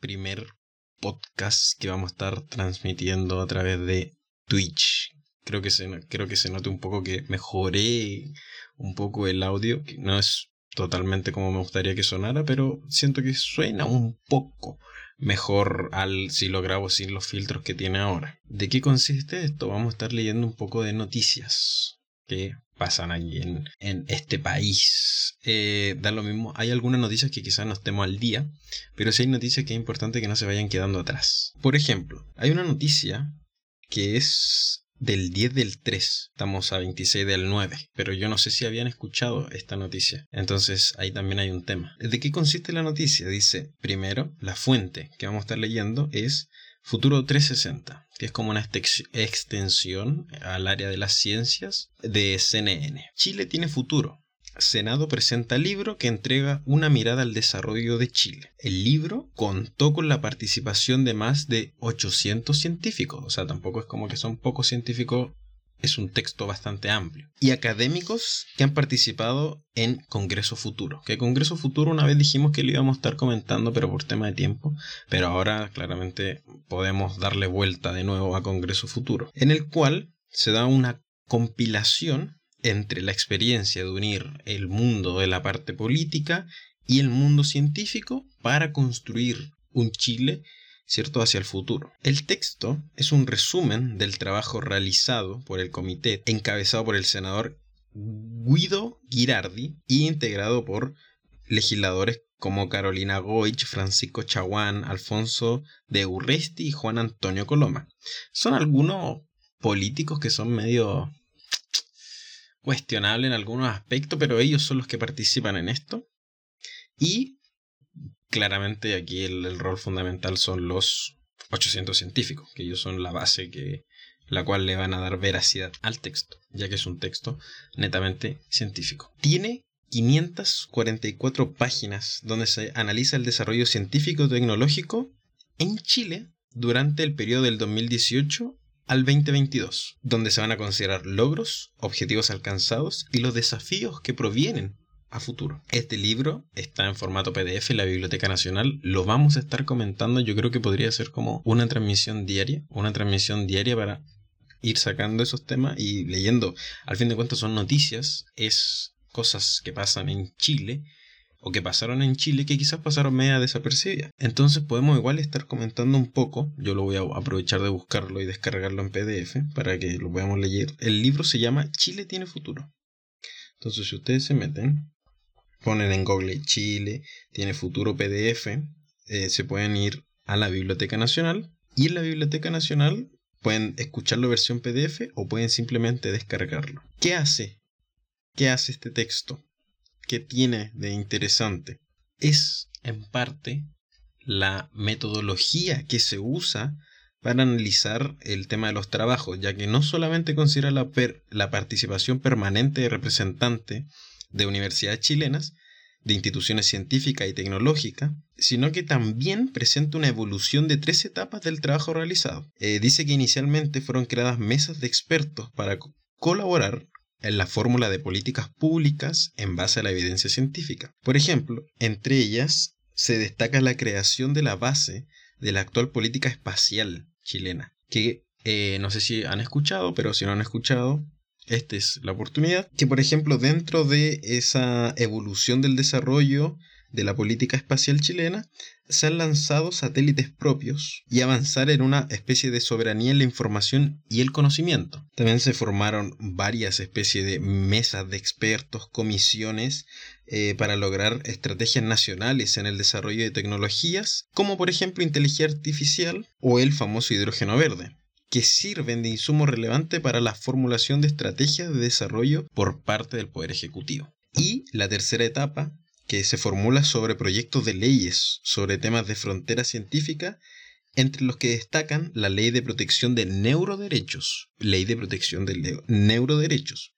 Primer podcast que vamos a estar transmitiendo a través de Twitch. Creo que se, creo que se note un poco que mejoré un poco el audio, que no es totalmente como me gustaría que sonara, pero siento que suena un poco mejor al si lo grabo sin los filtros que tiene ahora. ¿De qué consiste esto? Vamos a estar leyendo un poco de noticias que pasan aquí en, este país. Eh, da lo mismo, hay algunas noticias que quizás no estemos al día, pero sí hay noticias que es importante que no se vayan quedando atrás. Por ejemplo, hay una noticia que es del 10 del 3, estamos a 26 del 9, pero yo no sé si habían escuchado esta noticia, entonces ahí también hay un tema. ¿De qué consiste la noticia? Dice, primero, la fuente que vamos a estar leyendo es Futuro 360, que es como una extensión al área de las ciencias de CNN. Chile tiene futuro. Senado presenta libro que entrega una mirada al desarrollo de Chile. El libro contó con la participación de más de 800 científicos, o sea, tampoco es como que son pocos científicos es un texto bastante amplio. Y académicos que han participado en Congreso Futuro. Que Congreso Futuro una vez dijimos que lo íbamos a estar comentando, pero por tema de tiempo. Pero ahora claramente podemos darle vuelta de nuevo a Congreso Futuro. En el cual se da una compilación entre la experiencia de unir el mundo de la parte política y el mundo científico para construir un Chile ¿cierto?, hacia el futuro. El texto es un resumen del trabajo realizado por el comité encabezado por el senador Guido Girardi y integrado por legisladores como Carolina Goich, Francisco Chaguán, Alfonso de Urresti y Juan Antonio Coloma. Son algunos políticos que son medio cuestionables en algunos aspectos, pero ellos son los que participan en esto. Y claramente aquí el, rol fundamental son los 800 científicos, que ellos son la base que la cual le van a dar veracidad al texto, ya que es un texto netamente científico. Tiene 544 páginas donde se analiza el desarrollo científico tecnológico en Chile durante el periodo del 2018 al 2022, donde se van a considerar logros, objetivos alcanzados y los desafíos que provienen a futuro. Este libro está en formato PDF en la Biblioteca Nacional. Lo vamos a estar comentando. Yo creo que podría ser como una transmisión diaria. Una transmisión diaria para ir sacando esos temas y leyendo. Al fin de cuentas son noticias. Es cosas que pasan en Chile o que pasaron en Chile que quizás pasaron media desapercibidas. Entonces podemos igual estar comentando un poco. Yo lo voy a aprovechar de buscarlo y descargarlo en PDF para que lo podamos leer. El libro se llama Chile tiene futuro. Entonces si ustedes se meten ponen en Google Chile, tiene futuro PDF, eh, se pueden ir a la Biblioteca Nacional y en la Biblioteca Nacional pueden escuchar la versión PDF o pueden simplemente descargarlo. ¿Qué hace? ¿Qué hace este texto? ¿Qué tiene de interesante? Es en parte la metodología que se usa para analizar el tema de los trabajos, ya que no solamente considera la, la participación permanente de representante de universidades chilenas, de instituciones científicas y tecnológicas, sino que también presenta una evolución de tres etapas del trabajo realizado. Eh, dice que inicialmente fueron creadas mesas de expertos para colaborar en la fórmula de políticas públicas en base a la evidencia científica. Por ejemplo, entre ellas se destaca la creación de la base de la actual política espacial chilena, que eh, no sé si han escuchado, pero si no han escuchado, esta es la oportunidad, que por ejemplo dentro de esa evolución del desarrollo de la política espacial chilena, se han lanzado satélites propios y avanzar en una especie de soberanía en la información y el conocimiento. También se formaron varias especies de mesas de expertos, comisiones eh, para lograr estrategias nacionales en el desarrollo de tecnologías, como por ejemplo inteligencia artificial o el famoso hidrógeno verde que sirven de insumo relevante para la formulación de estrategias de desarrollo por parte del Poder Ejecutivo. Y la tercera etapa, que se formula sobre proyectos de leyes sobre temas de frontera científica, entre los que destacan la Ley de Protección de Neuroderechos, Ley de Protección de Neuroderechos,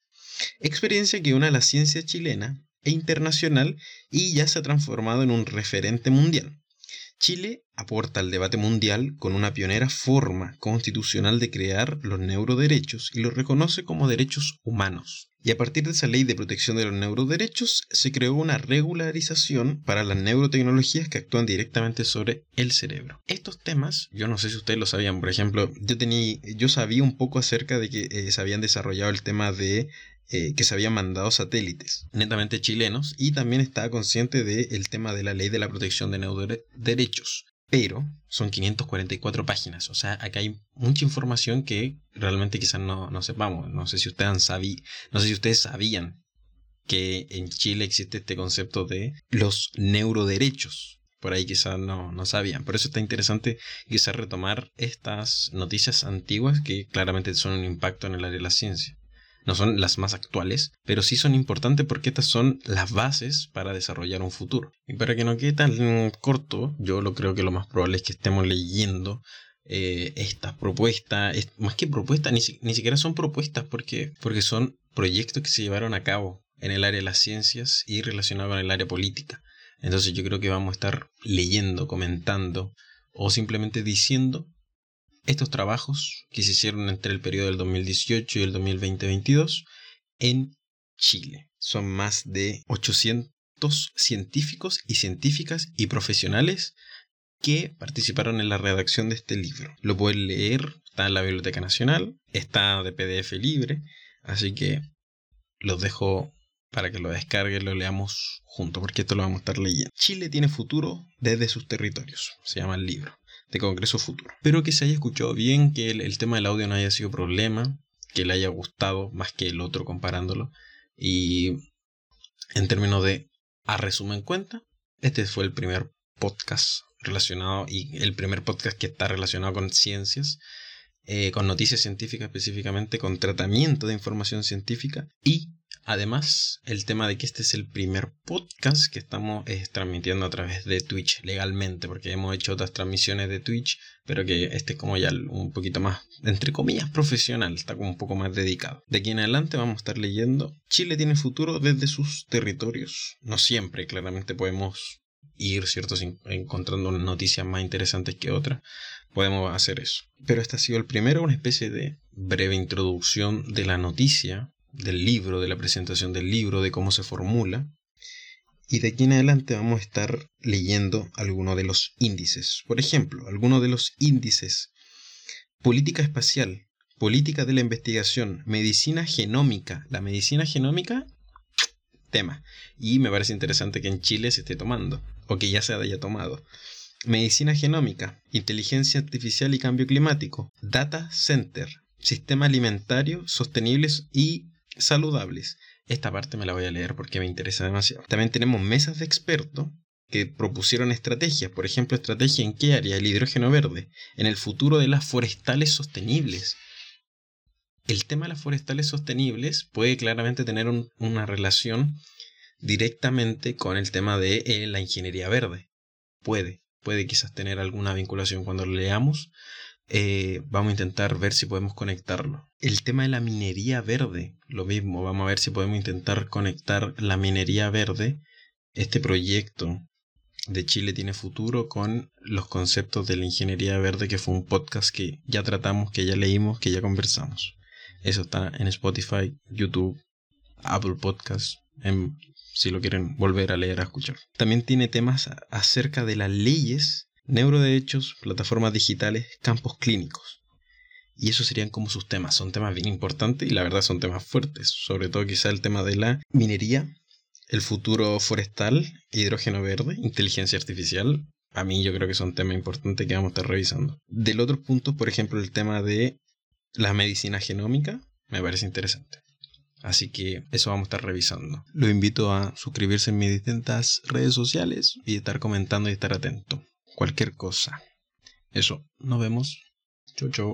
experiencia que une a la ciencia chilena e internacional y ya se ha transformado en un referente mundial. Chile aporta al debate mundial con una pionera forma constitucional de crear los neuroderechos y los reconoce como derechos humanos. Y a partir de esa ley de protección de los neuroderechos se creó una regularización para las neurotecnologías que actúan directamente sobre el cerebro. Estos temas, yo no sé si ustedes lo sabían, por ejemplo, yo tenía, yo sabía un poco acerca de que eh, se habían desarrollado el tema de eh, que se habían mandado satélites netamente chilenos y también estaba consciente del tema de la ley de la protección de derechos. Pero son 544 páginas, o sea, acá hay mucha información que realmente quizás no, no sepamos. No sé si ustedes no sé si ustedes sabían que en Chile existe este concepto de los neuroderechos. Por ahí quizás no, no sabían. Por eso está interesante quizás retomar estas noticias antiguas que claramente son un impacto en el área de la ciencia no son las más actuales, pero sí son importantes porque estas son las bases para desarrollar un futuro. Y para que no quede tan corto, yo lo creo que lo más probable es que estemos leyendo eh, estas propuestas, más que propuestas, ni, siquiera son propuestas porque, porque son proyectos que se llevaron a cabo en el área de las ciencias y relacionados con el área política. Entonces yo creo que vamos a estar leyendo, comentando o simplemente diciendo estos trabajos que se hicieron entre el periodo del 2018 y el 2020-22 en Chile. Son más de 800 científicos y científicas y profesionales que participaron en la redacción de este libro. Lo pueden leer, está en la Biblioteca Nacional, está de PDF libre, así que los dejo para que lo descarguen, lo leamos juntos, porque esto lo vamos a estar leyendo. Chile tiene futuro desde sus territorios, se llama el libro de Congreso Futuro. Espero que se haya escuchado bien, que el, tema del audio no haya sido problema, que le haya gustado más que el otro comparándolo. Y en términos de a resumen cuenta, este fue el primer podcast relacionado y el primer podcast que está relacionado con ciencias, eh, con noticias científicas específicamente, con tratamiento de información científica y Además, el tema de que este es el primer podcast que estamos eh, transmitiendo a través de Twitch legalmente, porque hemos hecho otras transmisiones de Twitch, pero que este es como ya un poquito más, entre comillas, profesional, está como un poco más dedicado. De aquí en adelante vamos a estar leyendo Chile tiene futuro desde sus territorios. No siempre, claramente podemos ir, ¿cierto? Encontrando noticias más interesantes que otras, podemos hacer eso. Pero este ha sido el primero, una especie de breve introducción de la noticia del libro, de la presentación del libro, de cómo se formula. Y de aquí en adelante vamos a estar leyendo algunos de los índices. Por ejemplo, algunos de los índices. Política espacial, política de la investigación, medicina genómica. La medicina genómica, tema. Y me parece interesante que en Chile se esté tomando, o que ya se haya tomado. Medicina genómica, inteligencia artificial y cambio climático, data center, sistema alimentario sostenibles y saludables. Esta parte me la voy a leer porque me interesa demasiado. También tenemos mesas de expertos que propusieron estrategias, por ejemplo, estrategia en qué área, el hidrógeno verde, en el futuro de las forestales sostenibles. El tema de las forestales sostenibles puede claramente tener una relación directamente con el tema de eh, la ingeniería verde. Puede, puede quizás tener alguna vinculación cuando lo leamos, eh, vamos a intentar ver si podemos conectarlo. El tema de la minería verde, lo mismo, vamos a ver si podemos intentar conectar la minería verde, este proyecto de Chile tiene futuro con los conceptos de la ingeniería verde, que fue un podcast que ya tratamos, que ya leímos, que ya conversamos. Eso está en Spotify, YouTube, Apple Podcasts, si lo quieren volver a leer, a escuchar. También tiene temas acerca de las leyes neuroderechos, plataformas digitales, campos clínicos. Y esos serían como sus temas. Son temas bien importantes y la verdad son temas fuertes. Sobre todo quizá el tema de la minería, el futuro forestal, hidrógeno verde, inteligencia artificial. A mí yo creo que son temas importantes que vamos a estar revisando. Del otro punto, por ejemplo, el tema de la medicina genómica, me parece interesante. Así que eso vamos a estar revisando. Lo invito a suscribirse en mis distintas redes sociales y estar comentando y estar atento cualquier cosa. Eso, nos vemos. Chau, chau.